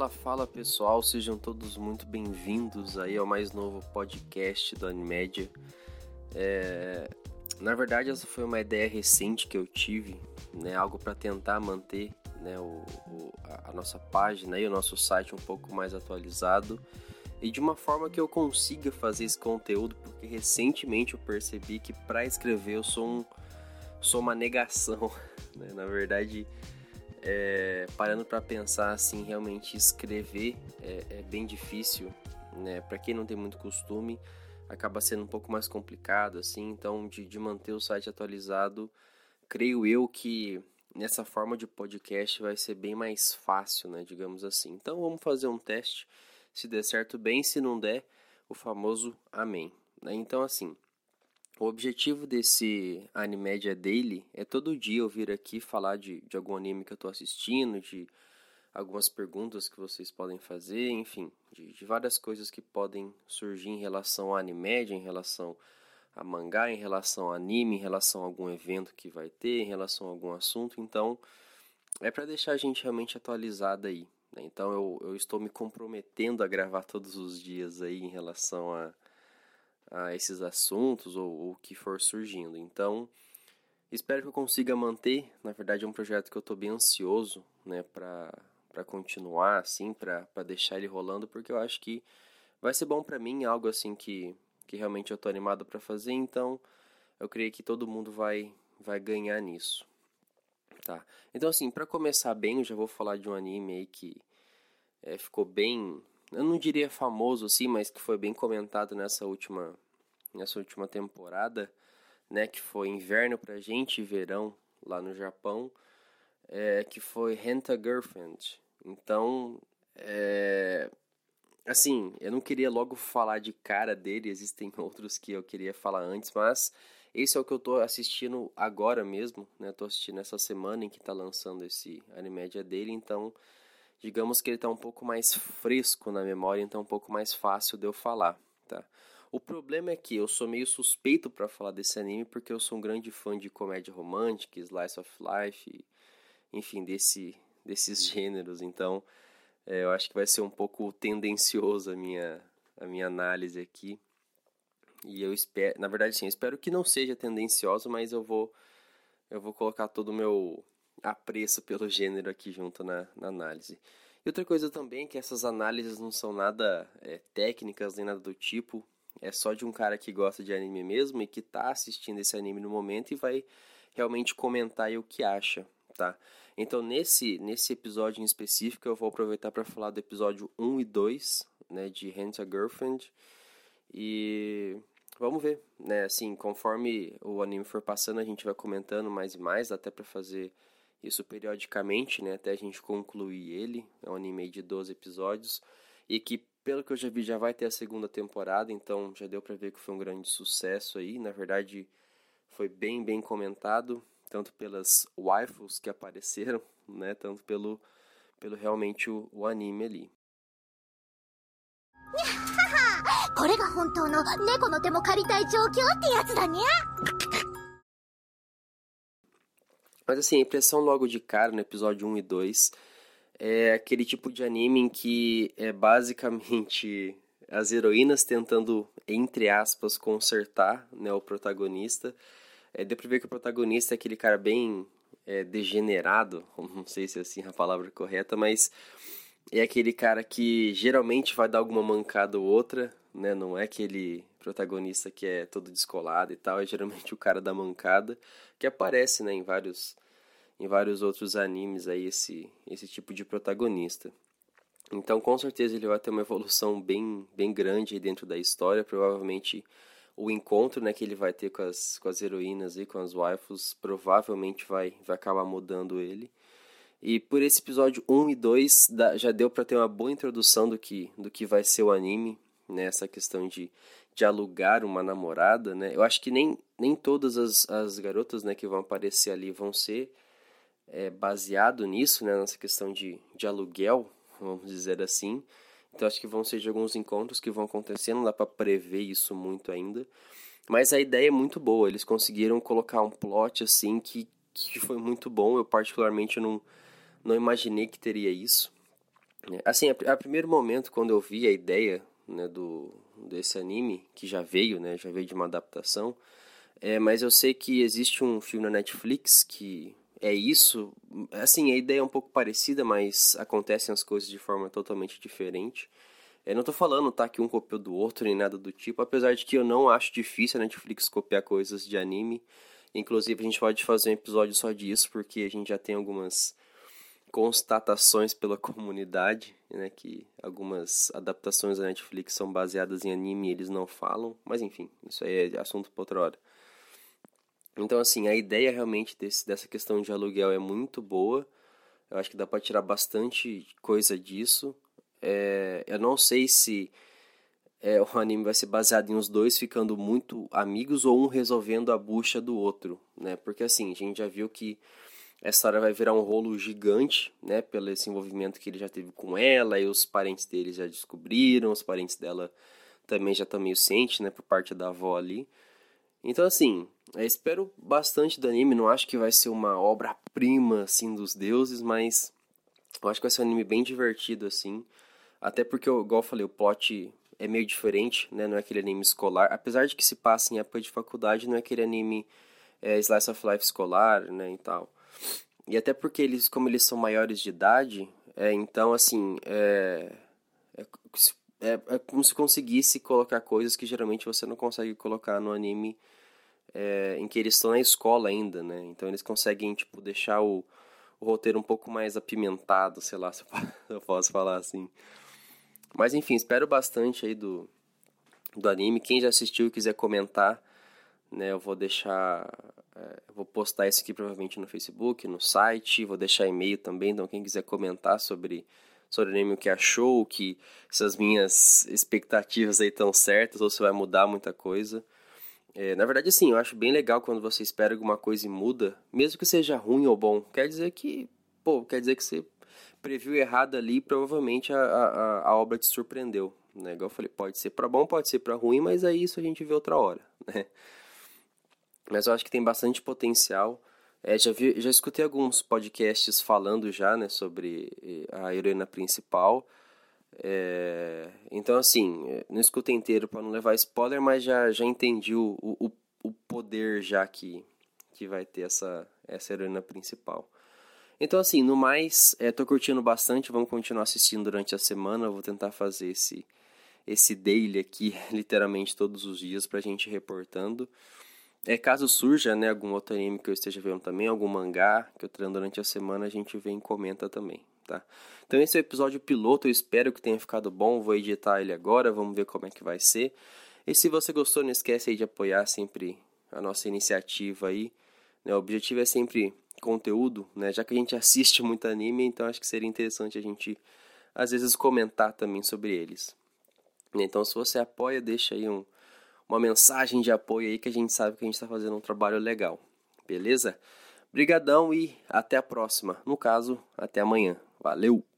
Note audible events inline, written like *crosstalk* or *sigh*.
Fala, fala pessoal, sejam todos muito bem-vindos aí ao mais novo podcast do Animédia. É... Na verdade, essa foi uma ideia recente que eu tive, né? Algo para tentar manter né, o, o, a nossa página e o nosso site um pouco mais atualizado e de uma forma que eu consiga fazer esse conteúdo, porque recentemente eu percebi que para escrever eu sou um sou uma negação, *laughs* né? Na verdade, é, parando para pensar assim, realmente escrever é, é bem difícil, né? Para quem não tem muito costume, acaba sendo um pouco mais complicado, assim. Então, de, de manter o site atualizado, creio eu que nessa forma de podcast vai ser bem mais fácil, né? Digamos assim. Então, vamos fazer um teste. Se der certo, bem. Se não der, o famoso amém. Né? Então, assim. O objetivo desse Animedia Daily é todo dia eu vir aqui falar de, de algum anime que eu estou assistindo, de algumas perguntas que vocês podem fazer, enfim, de, de, várias coisas que podem surgir em relação a Animedia, em relação a mangá, em relação a anime, em relação a algum evento que vai ter, em relação a algum assunto. Então, é para deixar a gente realmente atualizada aí. Né? Então, eu, eu estou me comprometendo a gravar todos os dias aí em relação a a esses assuntos ou o que for surgindo. Então, espero que eu consiga manter. Na verdade, é um projeto que eu estou bem ansioso, né, para continuar assim, para deixar ele rolando, porque eu acho que vai ser bom para mim, algo assim que que realmente eu estou animado para fazer. Então, eu creio que todo mundo vai vai ganhar nisso. Tá. Então, assim, para começar bem, eu já vou falar de um anime aí que é, ficou bem eu não diria famoso assim, mas que foi bem comentado nessa última nessa última temporada, né, que foi inverno pra gente e verão lá no Japão, é, que foi Renta Girlfriend. Então, é, assim, eu não queria logo falar de cara dele, existem *laughs* outros que eu queria falar antes, mas esse é o que eu tô assistindo agora mesmo, né? Tô assistindo essa semana em que tá lançando esse Animédia dele, então digamos que ele está um pouco mais fresco na memória, então é um pouco mais fácil de eu falar, tá? O problema é que eu sou meio suspeito para falar desse anime porque eu sou um grande fã de comédia romântica, slice of life, enfim, desse, desses gêneros. Então, é, eu acho que vai ser um pouco tendencioso a minha, a minha análise aqui. E eu espero, na verdade, sim, espero que não seja tendencioso, mas eu vou, eu vou colocar todo o meu apreço pelo gênero aqui junto na, na análise. E outra coisa também que essas análises não são nada é, técnicas nem nada do tipo. É só de um cara que gosta de anime mesmo e que tá assistindo esse anime no momento e vai realmente comentar aí o que acha, tá? Então nesse, nesse episódio em específico eu vou aproveitar para falar do episódio 1 e 2, né, de Hands a Girlfriend. E vamos ver, né, assim, conforme o anime for passando a gente vai comentando mais e mais, até para fazer isso periodicamente, né, até a gente concluir ele. É um anime de 12 episódios e que, pelo que eu já vi, já vai ter a segunda temporada, então já deu para ver que foi um grande sucesso aí. Na verdade, foi bem, bem comentado, tanto pelas waifus que apareceram, *laughs* né, tanto pelo, pelo realmente o, o anime ali. *laughs* これが本当の猫の手も借りたい状況ってやつだにゃ mas assim, a impressão logo de cara no episódio 1 e 2 é aquele tipo de anime em que é basicamente *laughs* as heroínas tentando, entre aspas, consertar né, o protagonista. É, deu pra ver que o protagonista é aquele cara bem é, degenerado, *laughs* não sei se é assim a palavra correta, mas é aquele cara que geralmente vai dar alguma mancada ou outra, né? Não é aquele protagonista que é todo descolado e tal, é geralmente o cara da mancada que aparece, né, em vários em vários outros animes aí esse esse tipo de protagonista. Então, com certeza ele vai ter uma evolução bem bem grande dentro da história, provavelmente o encontro né, que ele vai ter com as, com as heroínas e com as waifus provavelmente vai, vai acabar mudando ele. E por esse episódio 1 e 2 já deu para ter uma boa introdução do que, do que vai ser o anime, né? Essa questão de, de alugar uma namorada, né? Eu acho que nem, nem todas as, as garotas né, que vão aparecer ali vão ser é, baseado nisso, né, nessa questão de, de aluguel, vamos dizer assim. Então acho que vão ser de alguns encontros que vão acontecer, não dá para prever isso muito ainda. Mas a ideia é muito boa, eles conseguiram colocar um plot assim que, que foi muito bom. Eu particularmente não, não imaginei que teria isso. Assim, a, a, primeiro momento, quando eu vi a ideia né, do, desse anime, que já veio, né, já veio de uma adaptação, é, mas eu sei que existe um filme na Netflix que é isso. Assim, a ideia é um pouco parecida, mas acontecem as coisas de forma totalmente diferente. Eu não tô falando, tá, que um copiou do outro nem nada do tipo, apesar de que eu não acho difícil a Netflix copiar coisas de anime. Inclusive, a gente pode fazer um episódio só disso, porque a gente já tem algumas constatações pela *laughs* comunidade, né, que algumas adaptações da Netflix são baseadas em anime e eles não falam, mas enfim, isso aí é assunto para outra hora. Então, assim, a ideia realmente desse, dessa questão de aluguel é muito boa. Eu acho que dá para tirar bastante coisa disso. É, eu não sei se é, o anime vai ser baseado em os dois ficando muito amigos ou um resolvendo a bucha do outro, né? Porque assim, a gente já viu que essa história vai virar um rolo gigante, né? Pelo esse envolvimento que ele já teve com ela e os parentes dele já descobriram, os parentes dela também já estão meio cientes, né? Por parte da avó ali. Então, assim, espero bastante do anime. Não acho que vai ser uma obra-prima, assim, dos deuses, mas eu acho que vai ser um anime bem divertido, assim. Até porque, igual eu falei, o plot é meio diferente, né? Não é aquele anime escolar. Apesar de que se passa em época de faculdade, não é aquele anime é, slice of life escolar, né? E tal. E até porque eles, como eles são maiores de idade, é, então, assim, é, é, é, é como se conseguisse colocar coisas que geralmente você não consegue colocar no anime é, em que eles estão na escola ainda, né? Então eles conseguem, tipo, deixar o, o roteiro um pouco mais apimentado, sei lá *laughs* se eu posso falar assim. Mas enfim, espero bastante aí do, do anime. Quem já assistiu e quiser comentar, né, eu vou deixar. É, vou postar isso aqui provavelmente no Facebook, no site, vou deixar e-mail também, então quem quiser comentar sobre, sobre o anime, o que achou, que se as minhas expectativas aí estão certas ou se vai mudar muita coisa. É, na verdade, assim, eu acho bem legal quando você espera alguma coisa e muda, mesmo que seja ruim ou bom. Quer dizer que, pô, quer dizer que você previu errado ali e provavelmente a, a, a obra te surpreendeu. Né? Igual eu falei, pode ser para bom, pode ser para ruim, mas aí isso a gente vê outra hora, *laughs* né? Mas eu acho que tem bastante potencial. É, já, vi, já escutei alguns podcasts falando já, né, sobre a heroína principal. É, então, assim, é, não escuta inteiro para não levar spoiler, mas já, já entendi o, o, o poder já que, que vai ter essa, essa heroína principal. Então, assim, no mais, é, tô curtindo bastante, vamos continuar assistindo durante a semana, vou tentar fazer esse, esse daily aqui, *laughs* literalmente todos os dias, pra gente ir reportando. É, caso surja, né, algum outro anime que eu esteja vendo também, algum mangá que eu treino durante a semana, a gente vem e comenta também, tá? Então esse é o episódio piloto, eu espero que tenha ficado bom, vou editar ele agora, vamos ver como é que vai ser. E se você gostou, não esquece aí de apoiar sempre a nossa iniciativa aí. Né? O objetivo é sempre conteúdo, né? Já que a gente assiste muito anime, então acho que seria interessante a gente às vezes comentar também sobre eles. Então se você apoia, deixa aí um, uma mensagem de apoio aí que a gente sabe que a gente está fazendo um trabalho legal. Beleza? Brigadão e até a próxima. No caso, até amanhã. Valeu!